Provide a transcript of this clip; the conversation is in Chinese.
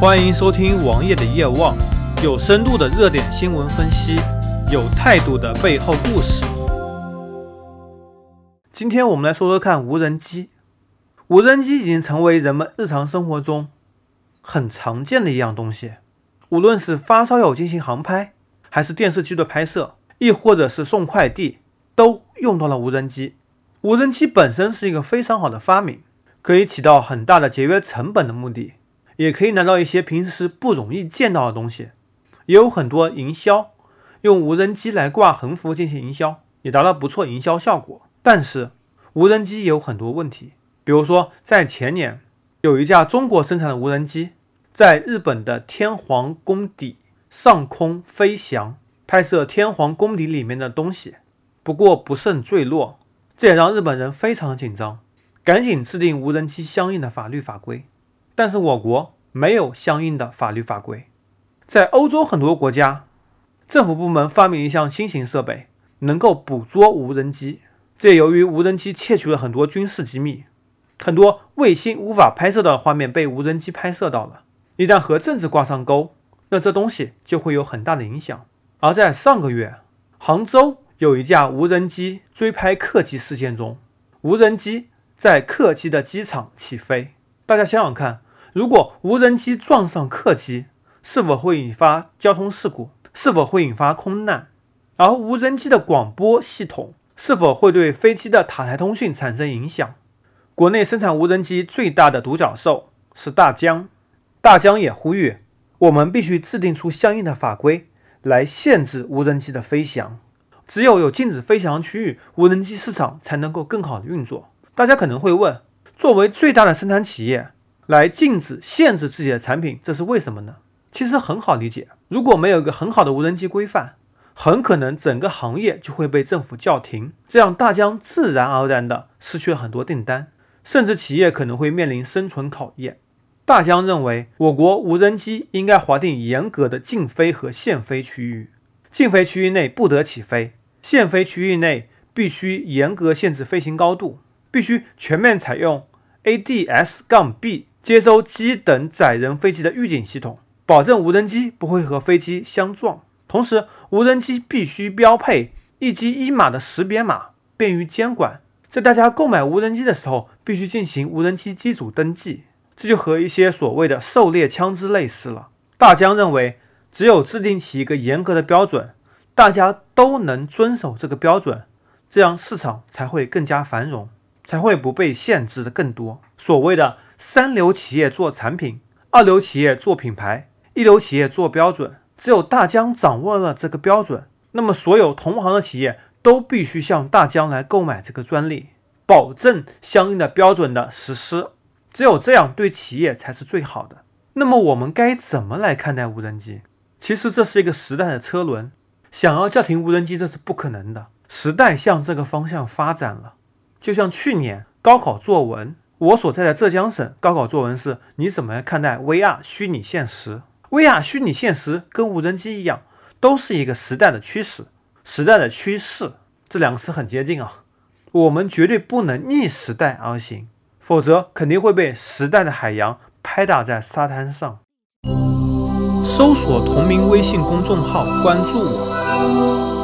欢迎收听王爷的夜望，有深度的热点新闻分析，有态度的背后故事。今天我们来说说看无人机。无人机已经成为人们日常生活中很常见的一样东西，无论是发烧友进行航拍，还是电视剧的拍摄，亦或者是送快递，都用到了无人机。无人机本身是一个非常好的发明，可以起到很大的节约成本的目的。也可以拿到一些平时不容易见到的东西，也有很多营销用无人机来挂横幅进行营销，也达到不错营销效果。但是无人机也有很多问题，比如说在前年有一架中国生产的无人机在日本的天皇宫邸上空飞翔，拍摄天皇宫邸里面的东西，不过不慎坠落，这也让日本人非常紧张，赶紧制定无人机相应的法律法规。但是我国没有相应的法律法规，在欧洲很多国家，政府部门发明一项新型设备，能够捕捉无人机。这由于无人机窃取了很多军事机密，很多卫星无法拍摄到的画面被无人机拍摄到了。一旦和政治挂上钩，那这东西就会有很大的影响。而在上个月，杭州有一架无人机追拍客机事件中，无人机在客机的机场起飞。大家想想看。如果无人机撞上客机，是否会引发交通事故？是否会引发空难？而无人机的广播系统是否会对飞机的塔台通讯产生影响？国内生产无人机最大的独角兽是大疆，大疆也呼吁我们必须制定出相应的法规来限制无人机的飞翔。只有有禁止飞翔区域，无人机市场才能够更好的运作。大家可能会问，作为最大的生产企业。来禁止、限制自己的产品，这是为什么呢？其实很好理解，如果没有一个很好的无人机规范，很可能整个行业就会被政府叫停，这样大疆自然而然的失去了很多订单，甚至企业可能会面临生存考验。大疆认为，我国无人机应该划定严格的禁飞和限飞区域，禁飞区域内不得起飞，限飞区域内必须严格限制飞行高度，必须全面采用 ADS- 杠 B。接收机等载人飞机的预警系统，保证无人机不会和飞机相撞。同时，无人机必须标配一机一码的识别码，便于监管。在大家购买无人机的时候，必须进行无人机机组登记。这就和一些所谓的狩猎枪支类似了。大疆认为，只有制定起一个严格的标准，大家都能遵守这个标准，这样市场才会更加繁荣，才会不被限制的更多。所谓的。三流企业做产品，二流企业做品牌，一流企业做标准。只有大疆掌握了这个标准，那么所有同行的企业都必须向大疆来购买这个专利，保证相应的标准的实施。只有这样，对企业才是最好的。那么我们该怎么来看待无人机？其实这是一个时代的车轮，想要叫停无人机，这是不可能的。时代向这个方向发展了，就像去年高考作文。我所在的浙江省高考作文是：你怎么看待 VR 虚拟现实？VR 虚拟现实跟无人机一样，都是一个时代的趋势，时代的趋势，这两个词很接近啊。我们绝对不能逆时代而行，否则肯定会被时代的海洋拍打在沙滩上。搜索同名微信公众号，关注我。